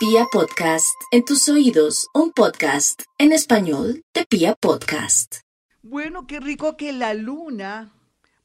Pia Podcast, en tus oídos, un podcast en español de Pia Podcast. Bueno, qué rico que la luna,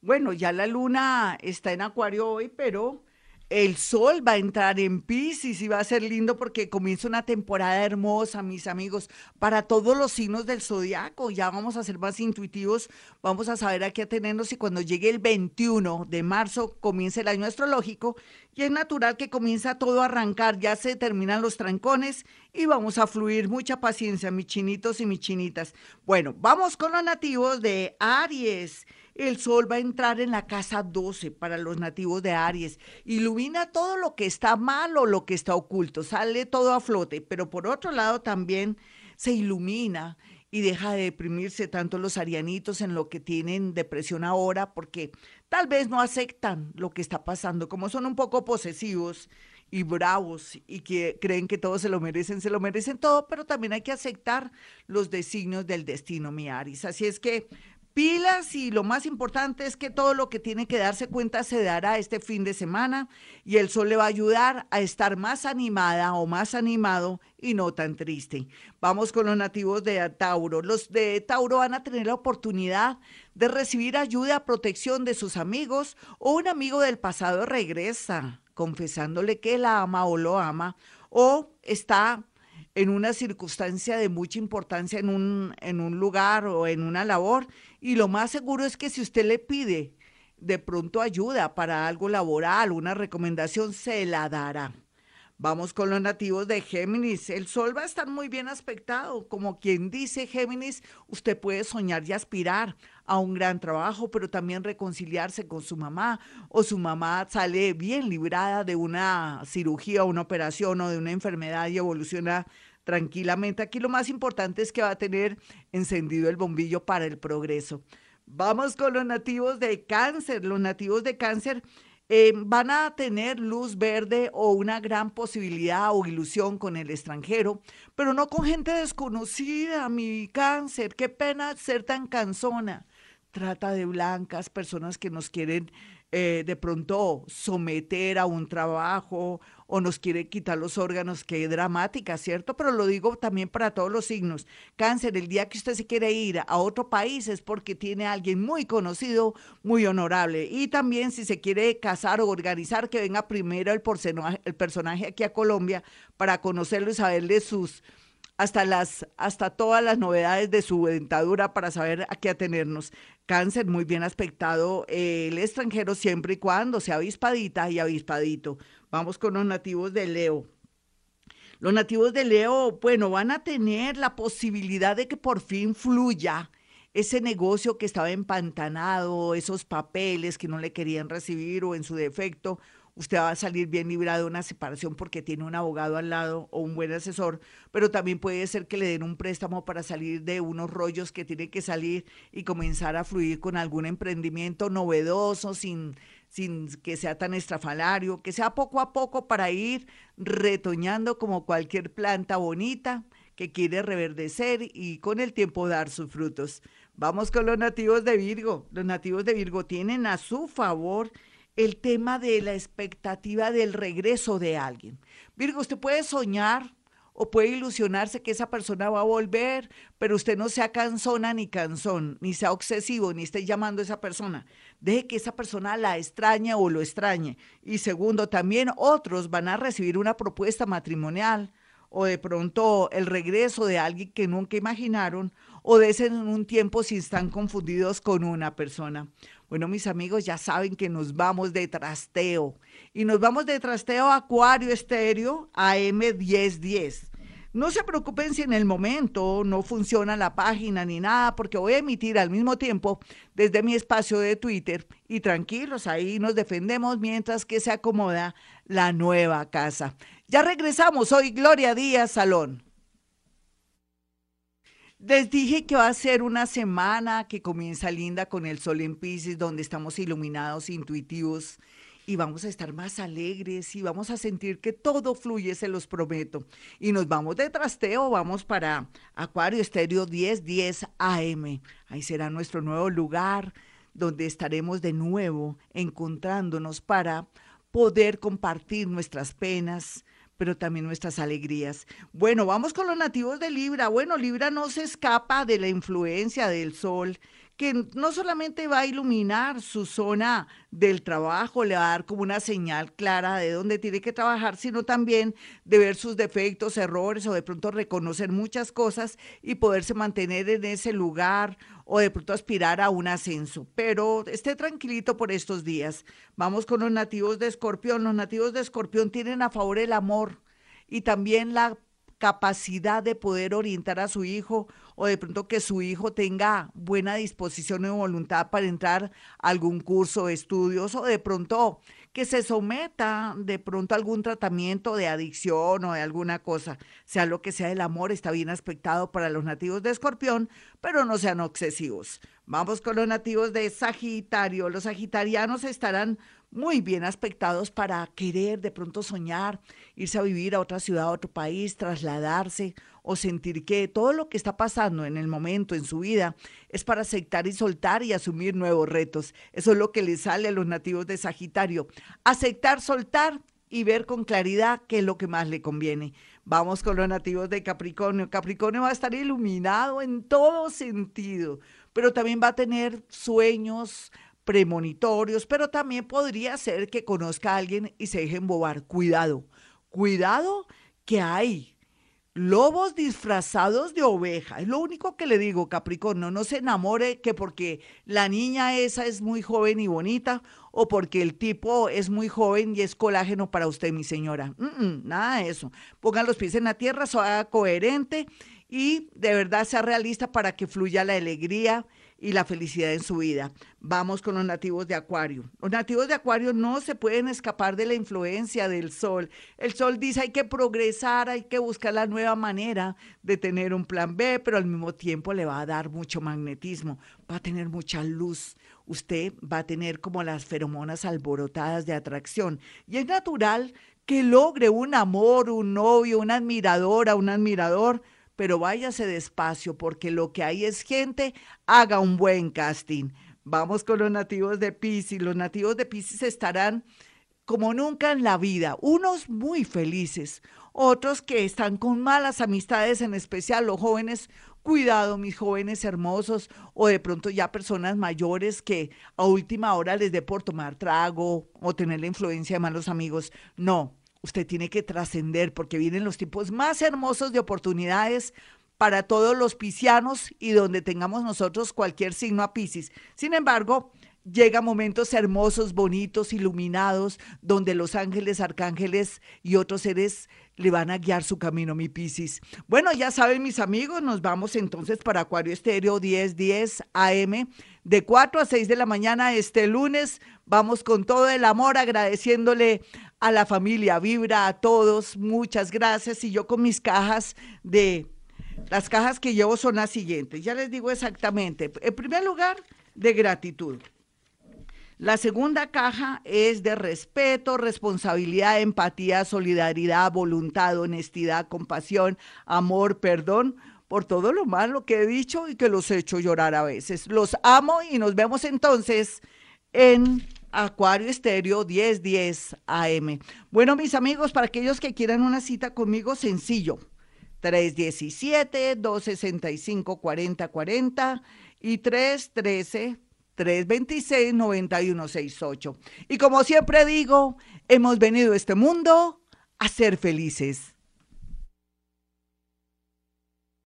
bueno, ya la luna está en Acuario hoy, pero el sol va a entrar en Pisces y va a ser lindo porque comienza una temporada hermosa, mis amigos, para todos los signos del zodiaco. Ya vamos a ser más intuitivos, vamos a saber a qué atenernos y cuando llegue el 21 de marzo comienza el año astrológico y es natural que comienza todo a arrancar, ya se terminan los trancones y vamos a fluir. Mucha paciencia, mis chinitos y mis chinitas. Bueno, vamos con los nativos de Aries. El sol va a entrar en la casa 12 para los nativos de Aries. Ilumina todo lo que está mal o lo que está oculto. Sale todo a flote. Pero por otro lado también se ilumina y deja de deprimirse tanto los arianitos en lo que tienen depresión ahora porque tal vez no aceptan lo que está pasando. Como son un poco posesivos y bravos y que creen que todos se lo merecen, se lo merecen todo, pero también hay que aceptar los designios del destino, mi Aries. Así es que pilas y lo más importante es que todo lo que tiene que darse cuenta se dará este fin de semana y el sol le va a ayudar a estar más animada o más animado y no tan triste. Vamos con los nativos de Tauro. Los de Tauro van a tener la oportunidad de recibir ayuda, protección de sus amigos o un amigo del pasado regresa confesándole que la ama o lo ama o está en una circunstancia de mucha importancia en un, en un lugar o en una labor. Y lo más seguro es que si usted le pide de pronto ayuda para algo laboral, una recomendación, se la dará. Vamos con los nativos de Géminis. El sol va a estar muy bien aspectado. Como quien dice Géminis, usted puede soñar y aspirar a un gran trabajo, pero también reconciliarse con su mamá o su mamá sale bien librada de una cirugía, una operación o de una enfermedad y evoluciona tranquilamente. Aquí lo más importante es que va a tener encendido el bombillo para el progreso. Vamos con los nativos de cáncer. Los nativos de cáncer eh, van a tener luz verde o una gran posibilidad o ilusión con el extranjero, pero no con gente desconocida, mi cáncer. Qué pena ser tan cansona. Trata de blancas, personas que nos quieren eh, de pronto someter a un trabajo o nos quiere quitar los órganos, qué dramática, ¿cierto? Pero lo digo también para todos los signos. Cáncer, el día que usted se quiere ir a otro país es porque tiene a alguien muy conocido, muy honorable. Y también si se quiere casar o organizar, que venga primero el, el personaje aquí a Colombia para conocerlo y saberle sus hasta las, hasta todas las novedades de su dentadura para saber a qué atenernos. Cáncer muy bien aspectado, eh, el extranjero siempre y cuando sea avispadita y avispadito. Vamos con los nativos de Leo. Los nativos de Leo, bueno, van a tener la posibilidad de que por fin fluya ese negocio que estaba empantanado, esos papeles que no le querían recibir o en su defecto usted va a salir bien librado de una separación porque tiene un abogado al lado o un buen asesor, pero también puede ser que le den un préstamo para salir de unos rollos que tiene que salir y comenzar a fluir con algún emprendimiento novedoso, sin, sin que sea tan estrafalario, que sea poco a poco para ir retoñando como cualquier planta bonita que quiere reverdecer y con el tiempo dar sus frutos. Vamos con los nativos de Virgo. Los nativos de Virgo tienen a su favor el tema de la expectativa del regreso de alguien. Virgo, usted puede soñar o puede ilusionarse que esa persona va a volver, pero usted no sea cansona ni cansón, ni sea obsesivo, ni esté llamando a esa persona. Deje que esa persona la extrañe o lo extrañe. Y segundo, también otros van a recibir una propuesta matrimonial o de pronto el regreso de alguien que nunca imaginaron o de ese en un tiempo si están confundidos con una persona. Bueno, mis amigos, ya saben que nos vamos de trasteo. Y nos vamos de trasteo a Acuario Estéreo AM1010. No se preocupen si en el momento no funciona la página ni nada, porque voy a emitir al mismo tiempo desde mi espacio de Twitter. Y tranquilos, ahí nos defendemos mientras que se acomoda la nueva casa. Ya regresamos. Hoy Gloria Díaz Salón. Les dije que va a ser una semana que comienza linda con el sol en Pisces, donde estamos iluminados, intuitivos y vamos a estar más alegres y vamos a sentir que todo fluye, se los prometo. Y nos vamos de trasteo, vamos para Acuario Estéreo 1010 AM. Ahí será nuestro nuevo lugar donde estaremos de nuevo encontrándonos para poder compartir nuestras penas, pero también nuestras alegrías. Bueno, vamos con los nativos de Libra. Bueno, Libra no se escapa de la influencia del sol que no solamente va a iluminar su zona del trabajo, le va a dar como una señal clara de dónde tiene que trabajar, sino también de ver sus defectos, errores o de pronto reconocer muchas cosas y poderse mantener en ese lugar o de pronto aspirar a un ascenso. Pero esté tranquilito por estos días. Vamos con los nativos de Escorpión. Los nativos de Escorpión tienen a favor el amor y también la capacidad de poder orientar a su hijo o de pronto que su hijo tenga buena disposición y voluntad para entrar a algún curso de estudios o de pronto que se someta de pronto a algún tratamiento de adicción o de alguna cosa, sea lo que sea el amor, está bien aspectado para los nativos de Escorpión, pero no sean excesivos. Vamos con los nativos de Sagitario. Los sagitarianos estarán muy bien aspectados para querer de pronto soñar, irse a vivir a otra ciudad, a otro país, trasladarse o sentir que todo lo que está pasando en el momento en su vida es para aceptar y soltar y asumir nuevos retos. Eso es lo que le sale a los nativos de Sagitario. Aceptar, soltar y ver con claridad qué es lo que más le conviene. Vamos con los nativos de Capricornio. Capricornio va a estar iluminado en todo sentido, pero también va a tener sueños, premonitorios, pero también podría ser que conozca a alguien y se deje embobar. Cuidado, cuidado que hay lobos disfrazados de oveja. Es lo único que le digo, Capricornio, no se enamore que porque la niña esa es muy joven y bonita o porque el tipo es muy joven y es colágeno para usted, mi señora. nada de eso. Pongan los pies en la tierra, sea coherente y de verdad sea realista para que fluya la alegría y la felicidad en su vida. Vamos con los nativos de Acuario. Los nativos de Acuario no se pueden escapar de la influencia del sol. El sol dice hay que progresar, hay que buscar la nueva manera de tener un plan B, pero al mismo tiempo le va a dar mucho magnetismo, va a tener mucha luz. Usted va a tener como las feromonas alborotadas de atracción. Y es natural que logre un amor, un novio, una admiradora, un admirador pero váyase despacio porque lo que hay es gente, haga un buen casting. Vamos con los nativos de Pisces. Los nativos de Pisces estarán como nunca en la vida, unos muy felices, otros que están con malas amistades, en especial los jóvenes. Cuidado, mis jóvenes hermosos, o de pronto ya personas mayores que a última hora les dé por tomar trago o tener la influencia de malos amigos. No, usted tiene que trascender porque vienen los tiempos más hermosos de oportunidades para todos los piscianos y donde tengamos nosotros cualquier signo a Piscis. Sin embargo, llegan momentos hermosos, bonitos, iluminados, donde los ángeles, arcángeles y otros seres le van a guiar su camino, mi Piscis. Bueno, ya saben mis amigos, nos vamos entonces para Acuario Estéreo 1010 10 AM de 4 a 6 de la mañana este lunes. Vamos con todo el amor agradeciéndole a la familia Vibra, a todos, muchas gracias. Y yo con mis cajas de, las cajas que llevo son las siguientes, ya les digo exactamente. En primer lugar, de gratitud. La segunda caja es de respeto, responsabilidad, empatía, solidaridad, voluntad, honestidad, compasión, amor, perdón por todo lo malo que he dicho y que los he hecho llorar a veces. Los amo y nos vemos entonces en Acuario Estéreo 1010 AM. Bueno, mis amigos, para aquellos que quieran una cita conmigo, sencillo. 317-265-4040 y 313-326-9168. Y como siempre digo, hemos venido a este mundo a ser felices.